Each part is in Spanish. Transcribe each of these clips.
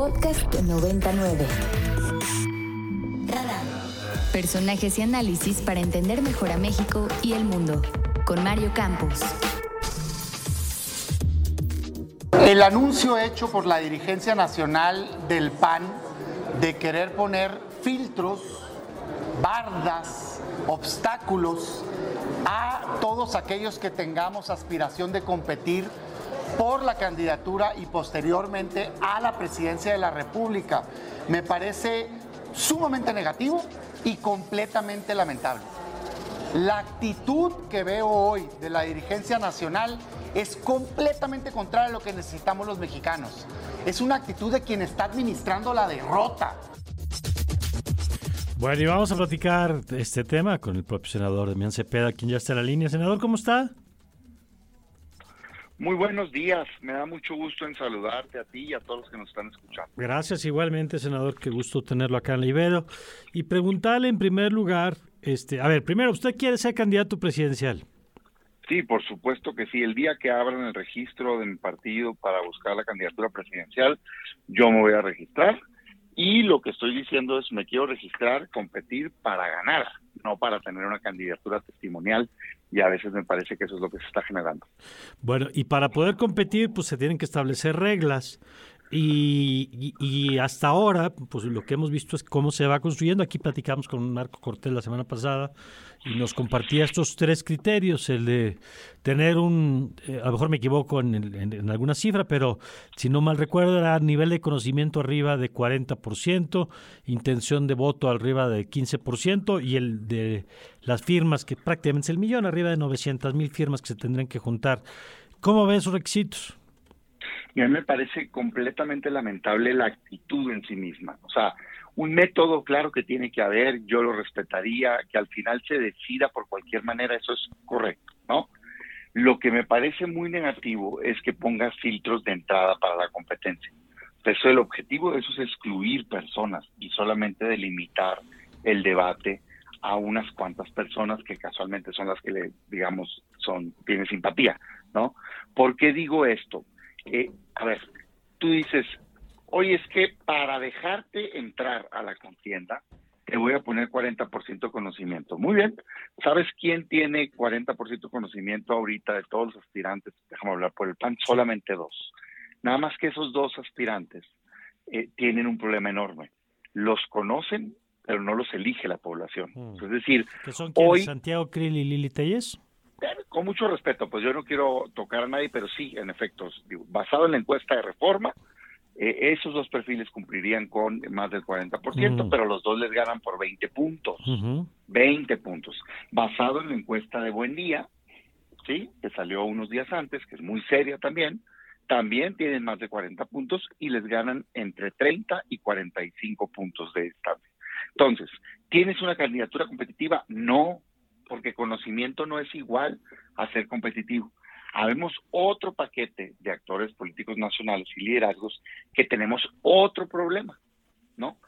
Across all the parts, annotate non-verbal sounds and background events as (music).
Podcast 99. Personajes y análisis para entender mejor a México y el mundo. Con Mario Campos. El anuncio hecho por la dirigencia nacional del PAN de querer poner filtros, bardas, obstáculos a todos aquellos que tengamos aspiración de competir por la candidatura y posteriormente a la presidencia de la República. Me parece sumamente negativo y completamente lamentable. La actitud que veo hoy de la dirigencia nacional es completamente contraria a lo que necesitamos los mexicanos. Es una actitud de quien está administrando la derrota. Bueno, y vamos a platicar este tema con el propio senador Demián Cepeda, quien ya está en la línea. Senador, ¿cómo está? Muy buenos días, me da mucho gusto en saludarte a ti y a todos los que nos están escuchando. Gracias igualmente, senador, qué gusto tenerlo acá en la Ibero. Y preguntarle en primer lugar, este, a ver, primero, ¿usted quiere ser candidato presidencial? Sí, por supuesto que sí. El día que abran el registro de mi partido para buscar la candidatura presidencial, yo me voy a registrar. Y lo que estoy diciendo es, me quiero registrar, competir para ganar, no para tener una candidatura testimonial y a veces me parece que eso es lo que se está generando. Bueno, y para poder competir, pues se tienen que establecer reglas. Y, y, hasta ahora, pues lo que hemos visto es cómo se va construyendo. Aquí platicamos con Marco Cortés la semana pasada y nos compartía estos tres criterios, el de tener un, eh, a lo mejor me equivoco en, en, alguna cifra, pero si no mal recuerdo era nivel de conocimiento arriba de 40%, intención de voto arriba de 15% y el de las firmas, que prácticamente es el millón, arriba de 900 mil firmas que se tendrían que juntar. ¿Cómo ven esos requisitos? Y a mí me parece completamente lamentable la actitud en sí misma. O sea, un método claro que tiene que haber, yo lo respetaría, que al final se decida por cualquier manera, eso es correcto, ¿no? Lo que me parece muy negativo es que pongas filtros de entrada para la competencia. Eso el objetivo de eso es excluir personas y solamente delimitar el debate a unas cuantas personas que casualmente son las que le, digamos, son, tienen simpatía, ¿no? ¿Por qué digo esto? Eh, a ver, tú dices, oye, es que para dejarte entrar a la contienda, te voy a poner 40% conocimiento. Muy bien, ¿sabes quién tiene 40% conocimiento ahorita de todos los aspirantes? Déjame hablar por el PAN, solamente dos. Nada más que esos dos aspirantes eh, tienen un problema enorme. Los conocen, pero no los elige la población. Mm. Es decir, ¿Que son hoy Santiago Krill y Lili Telles? Con mucho respeto, pues yo no quiero tocar a nadie, pero sí, en efecto, basado en la encuesta de reforma, eh, esos dos perfiles cumplirían con más del 40%, pero los dos les ganan por 20 puntos. 20 puntos. Basado en la encuesta de Buen Día, ¿sí? que salió unos días antes, que es muy seria también, también tienen más de 40 puntos y les ganan entre 30 y 45 puntos de distancia. Entonces, ¿tienes una candidatura competitiva? No, porque conocimiento no es igual a ser competitivo. Habemos otro paquete de actores políticos nacionales y liderazgos que tenemos otro problema, ¿no?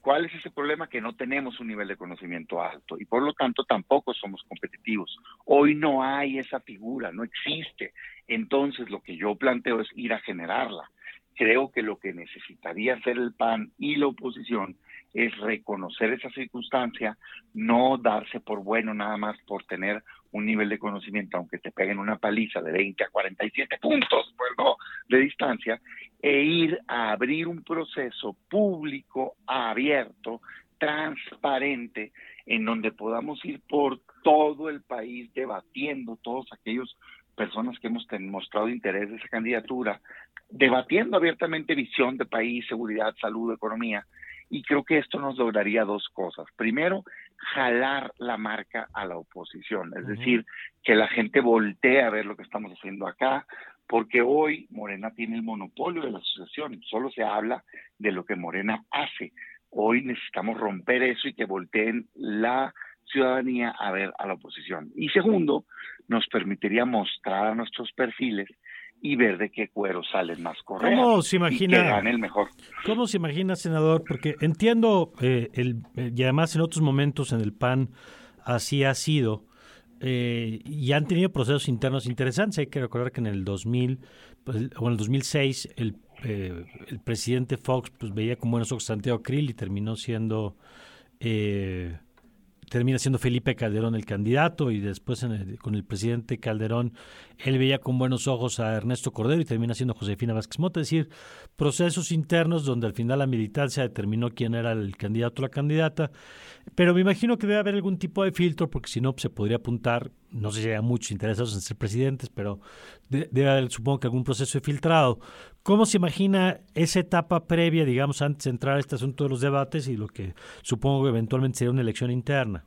¿Cuál es ese problema? Que no tenemos un nivel de conocimiento alto y por lo tanto tampoco somos competitivos. Hoy no hay esa figura, no existe. Entonces lo que yo planteo es ir a generarla. Creo que lo que necesitaría hacer el PAN y la oposición es reconocer esa circunstancia, no darse por bueno nada más por tener un nivel de conocimiento, aunque te peguen una paliza de 20 a 47 puntos pues no, de distancia, e ir a abrir un proceso público, abierto, transparente, en donde podamos ir por todo el país debatiendo todos aquellos personas que hemos mostrado interés de esa candidatura, debatiendo abiertamente visión de país, seguridad, salud, economía, y creo que esto nos lograría dos cosas. Primero, jalar la marca a la oposición, es decir, que la gente voltee a ver lo que estamos haciendo acá, porque hoy Morena tiene el monopolio de la asociación, solo se habla de lo que Morena hace. Hoy necesitamos romper eso y que volteen la ciudadanía a ver a la oposición. Y segundo, nos permitiría mostrar a nuestros perfiles y ver de qué cuero salen más correas. ¿Cómo se imagina? Y que gane el mejor. ¿Cómo se imagina, senador? Porque entiendo, eh, el, eh, y además en otros momentos en el PAN así ha sido, eh, y han tenido procesos internos interesantes. Hay que recordar que en el 2000, pues, o en el 2006, el, eh, el presidente Fox pues veía con buenos ojos Santiago Krill y terminó siendo eh, termina siendo Felipe Calderón el candidato y después con el presidente Calderón él veía con buenos ojos a Ernesto Cordero y termina siendo Josefina Vázquez Mota, es decir, procesos internos donde al final la militancia determinó quién era el candidato o la candidata, pero me imagino que debe haber algún tipo de filtro porque si no se podría apuntar, no sé si hay muchos interesados en ser presidentes, pero debe haber supongo que algún proceso de filtrado. ¿Cómo se imagina esa etapa previa, digamos, antes de entrar a este asunto de los debates y lo que supongo que eventualmente sería una elección interna?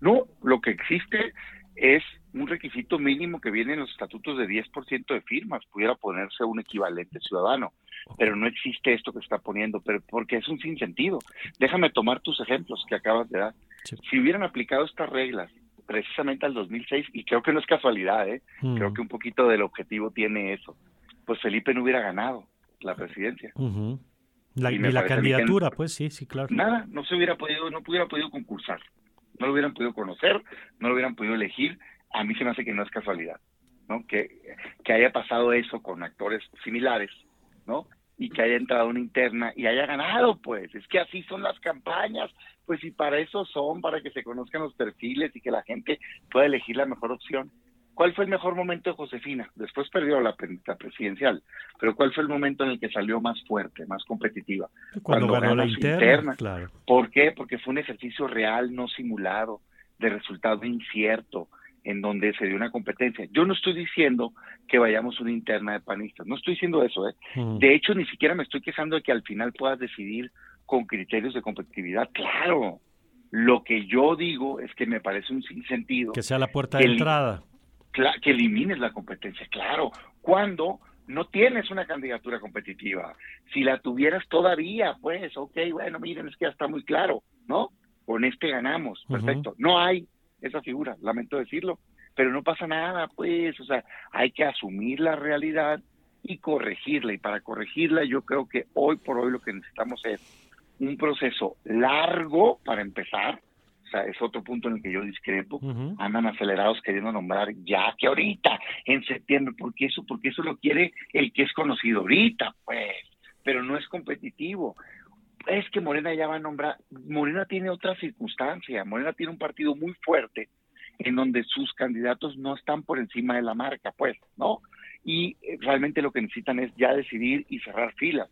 No, lo que existe es un requisito mínimo que viene en los estatutos de 10% de firmas, pudiera ponerse un equivalente ciudadano, pero no existe esto que está poniendo, pero porque es un sinsentido. Déjame tomar tus ejemplos que acabas de dar. Si hubieran aplicado estas reglas precisamente al 2006, y creo que no es casualidad, ¿eh? Mm. creo que un poquito del objetivo tiene eso, pues Felipe no hubiera ganado la presidencia. La, y, la candidatura, pues sí, sí, claro. Nada, no se hubiera podido, no hubiera podido concursar, no lo hubieran podido conocer, no lo hubieran podido elegir. A mí se me hace que no es casualidad, ¿no? Que, que haya pasado eso con actores similares, ¿no? Y que haya entrado una interna y haya ganado, pues. Es que así son las campañas, pues y para eso son, para que se conozcan los perfiles y que la gente pueda elegir la mejor opción. ¿Cuál fue el mejor momento de Josefina? Después perdió la, presidencial, pero ¿cuál fue el momento en el que salió más fuerte, más competitiva? Cuando, ganó la interna, Claro. ¿Por qué? Porque fue un ejercicio real, no simulado, de resultado incierto, en donde se dio una competencia. Yo no estoy diciendo que vayamos a una interna de panistas, no estoy diciendo eso, ¿eh? Mm. De hecho, ni siquiera me estoy quejando de que al final puedas decidir con criterios de competitividad. Claro, lo que yo digo es que me parece un sinsentido. Que sea la puerta de entrada que elimines la competencia, claro, cuando no tienes una candidatura competitiva. Si la tuvieras todavía, pues, ok, bueno, miren, es que ya está muy claro, ¿no? Con este ganamos, perfecto. No hay esa figura, lamento decirlo, pero no pasa nada, pues, o sea, hay que asumir la realidad y corregirla. Y para corregirla, yo creo que hoy por hoy lo que necesitamos es un proceso largo para empezar, sea, es otro punto en el que yo discrepo. Andan acelerados queriendo nombrar ya que ahorita, en septiembre, porque eso, porque eso lo quiere el que es conocido ahorita, pues, pero no es competitivo. Es que Morena ya va a nombrar, Morena tiene otra circunstancia, Morena tiene un partido muy fuerte en donde sus candidatos no están por encima de la marca, pues, ¿no? Y eh, realmente lo que necesitan es ya decidir y cerrar filas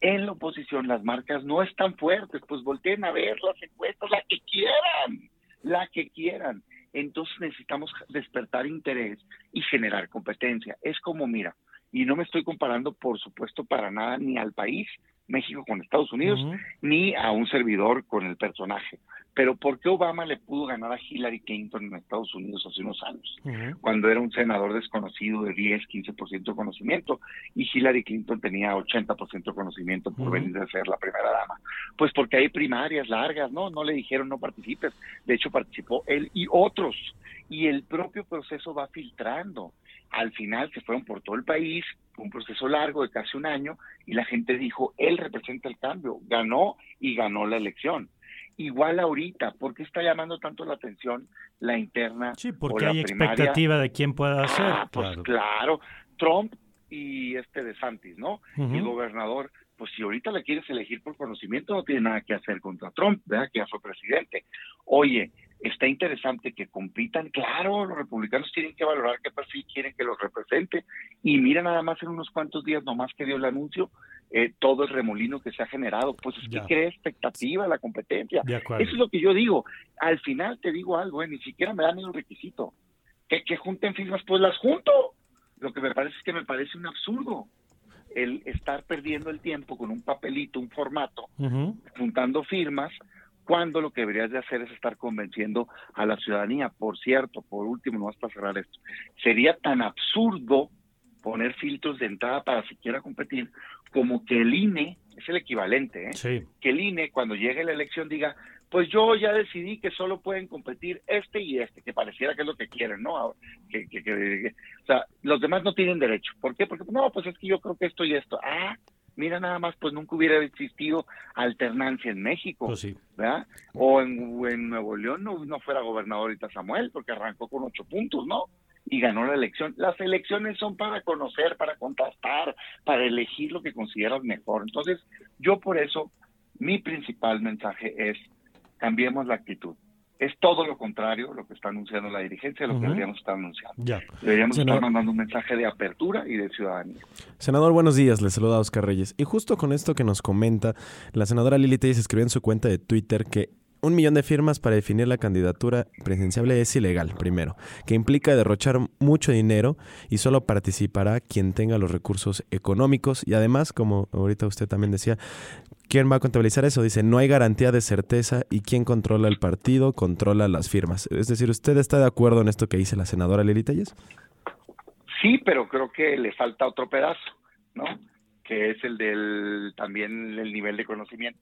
en la oposición las marcas no están fuertes, pues volteen a ver las encuestas, la que quieran, la que quieran. Entonces necesitamos despertar interés y generar competencia. Es como, mira, y no me estoy comparando, por supuesto, para nada ni al país, México con Estados Unidos, ni a un servidor con el personaje. Pero ¿por qué Obama le pudo ganar a Hillary Clinton en Estados Unidos hace unos años? Cuando era un senador desconocido de 10, 15% de conocimiento y Hillary Clinton tenía 80% de conocimiento por venir a ser la primera dama. Pues porque hay primarias largas, ¿no? No le dijeron no participes. De hecho participó él y otros. Y el propio proceso va filtrando. Al final se fueron por todo el país, un proceso largo de casi un año, y la gente dijo, él representa el cambio, ganó y ganó la elección igual ahorita? ¿Por qué está llamando tanto la atención la interna? Sí, porque hay expectativa de quién pueda ser. Ah, pues claro. Trump y este de Santis, ¿no? El gobernador, pues si ahorita le quieres elegir por conocimiento, no tiene nada que hacer contra Trump, ¿verdad? Que ya fue presidente. Oye, está interesante que compitan. Claro, los republicanos tienen que valorar qué perfil quieren que los represente. Y mira nada más en unos cuantos días, nomás que dio el anuncio, eh, todo el remolino que se ha generado. Pues es que crea expectativa la competencia. Eso es lo que yo digo. Al final te digo algo, eh, ni siquiera me dan ni un requisito. Que, que junten firmas, pues las junto. Lo que me parece es que me parece un absurdo el estar perdiendo el tiempo con un papelito, un formato, juntando firmas, cuando lo que deberías de hacer es estar convenciendo a la ciudadanía. Por cierto, por último, no vas a cerrar esto, sería tan absurdo poner filtros de entrada para siquiera competir como que el INE, es el equivalente, ¿eh? que el INE cuando llegue la elección diga, pues yo ya decidí que solo pueden competir este y este, que pareciera que es lo que quieren, ¿no? Que, que, que, o sea, los demás no tienen derecho. ¿Por qué? Porque no, pues es que yo creo que esto y esto. Ah, mira nada más, pues nunca hubiera existido alternancia en México, pues ¿verdad? O en, Nuevo León no, no fuera gobernador ahorita Samuel, porque arrancó con ocho puntos, ¿no? y ganó la elección. Las elecciones son para conocer, para contrastar, para elegir lo que consideras mejor. Entonces, yo por eso, mi principal mensaje es, cambiemos la actitud. Es todo lo contrario lo que está anunciando la dirigencia lo que deberíamos estar anunciando. Deberíamos estar mandando un mensaje de apertura y de ciudadanía. Senador, buenos días. Le saluda Oscar Reyes. Y justo con esto que nos comenta, la senadora Lili Telles escribió en su cuenta de Twitter que un millón de firmas para definir la candidatura presidencial es ilegal, primero, que implica derrochar mucho dinero y solo participará quien tenga los recursos económicos y además, como ahorita usted también decía, ¿quién va a contabilizar eso? Dice, no hay garantía de certeza y quien controla el partido controla las firmas. Es decir, ¿usted está de acuerdo en esto que dice la senadora Lili Telles? Sí, pero creo que le falta otro pedazo, ¿no? Que es el del también el nivel de conocimiento.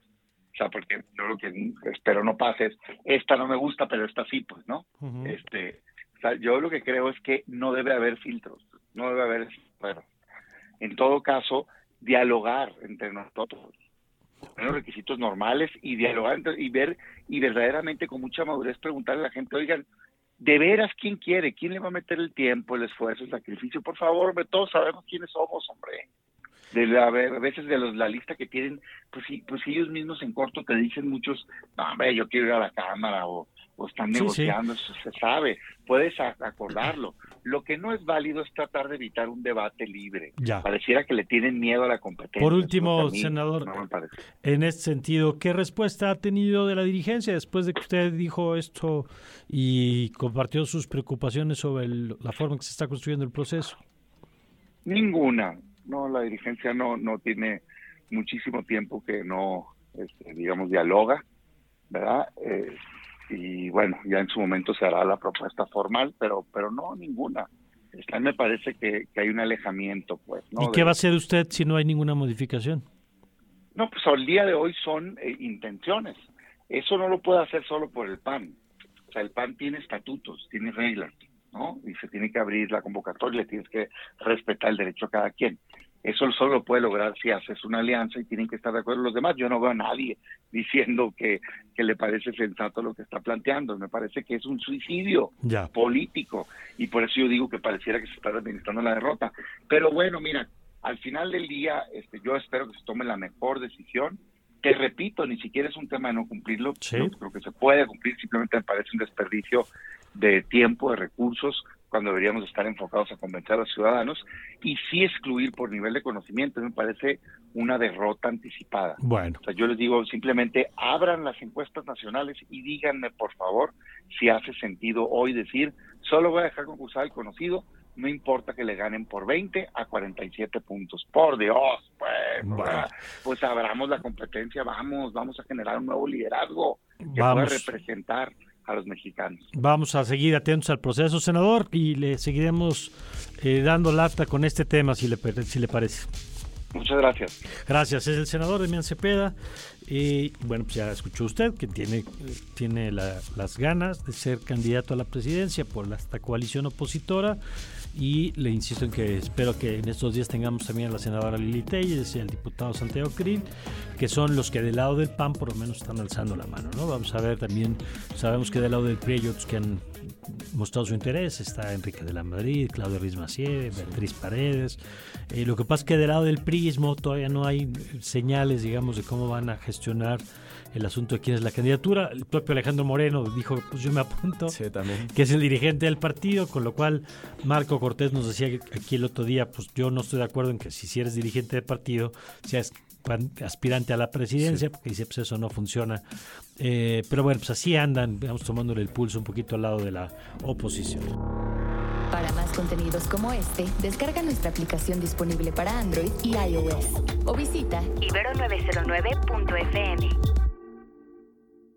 O sea, porque yo lo que espero no pase es, esta no me gusta, pero esta sí, pues, ¿no? este, o sea, yo lo que creo es que no debe haber filtros, no debe haber, bueno, en todo caso, dialogar entre nosotros, los requisitos normales y dialogar y ver y verdaderamente con mucha madurez preguntarle a la gente, oigan, de veras, ¿quién quiere? ¿Quién le va a meter el tiempo, el esfuerzo, el sacrificio? Por favor, todos sabemos quiénes somos, hombre de la, a veces de los, la lista que tienen, pues sí, pues ellos mismos en corto te dicen muchos, no, hombre, yo quiero ir a la cámara o, están negociando, eso se sabe, puedes acordarlo. Lo que no es válido es tratar de evitar un debate libre. Ya. Pareciera que le tienen miedo a la competencia. Por último, senador, en este sentido, ¿qué respuesta ha tenido de la dirigencia después de que usted dijo esto y compartió sus preocupaciones sobre la forma en que se está construyendo el proceso? Ninguna no, la dirigencia no, no tiene muchísimo tiempo que no, este, digamos, dialoga, ¿verdad? Eh, y bueno, ya en su momento se hará la propuesta formal, pero, pero no ninguna. Está, me parece que, hay un alejamiento, pues. ¿Y qué va a hacer usted si no hay ninguna modificación? No, pues al día de hoy son eh, intenciones. Eso no lo puede hacer solo por el PAN. O sea, el PAN tiene estatutos, tiene reglas. ¿No? Y se tiene que abrir la convocatoria, le tienes que respetar el derecho a cada quien. Eso solo lo puede lograr si haces una alianza y tienen que estar de acuerdo los demás. Yo no veo a nadie (laughs) diciendo que, que le parece sensato lo que está planteando. Me parece que es un suicidio político y por eso yo digo que pareciera que se está administrando la derrota. Pero bueno, mira, al final del día este, yo espero que se tome la mejor decisión. Que repito, ni siquiera es un tema de no cumplirlo, creo que se puede cumplir, simplemente me parece un desperdicio de tiempo, de recursos, cuando deberíamos estar enfocados a convencer a los ciudadanos y sí excluir por nivel de conocimiento, me parece una derrota anticipada. Bueno. O sea, yo les digo simplemente abran las encuestas nacionales y díganme, por favor, si hace sentido hoy decir, solo voy a dejar concursar el conocido, no importa que le ganen por 20 a 47 puntos. Por Dios, pues, pues, pues abramos la competencia, vamos, vamos a generar un nuevo liderazgo que pueda representar a los mexicanos. Vamos a seguir atentos al proceso, senador, y le seguiremos eh, dando lata con este tema, si le, si le parece. Muchas gracias. Gracias. Es el senador Demián Cepeda. Y bueno, pues ya escuchó usted que tiene, tiene las ganas de ser candidato a la presidencia por esta coalición opositora y le insisto en que espero que en estos días tengamos también a la senadora Lili Telles y al diputado Santiago Krill, que son los que del lado del PAN por lo menos están alzando la mano. ¿no? Vamos a ver también, sabemos que del lado del PRI hay otros que han mostrado su interés, está Enrique de la Madrid, Claudio Ruiz Macié, Beatriz Paredes. Eh, lo que pasa es que del lado del PRIismo todavía no hay señales, digamos, de cómo van a gestionar el asunto de quién es la candidatura. El propio Alejandro Moreno dijo, pues yo me apunto, que es el dirigente del partido, con lo cual Marco Cortés nos decía aquí el otro día, pues yo no estoy de acuerdo en que si, eres dirigente del partido, seas aspirante a la presidencia, porque dice, pues eso no funciona. Eh, pero bueno, pues así andan, vamos tomándole el pulso un poquito al lado de la oposición. Para más contenidos como este, descarga nuestra aplicación disponible para Android y iOS o visita ibero909.fm.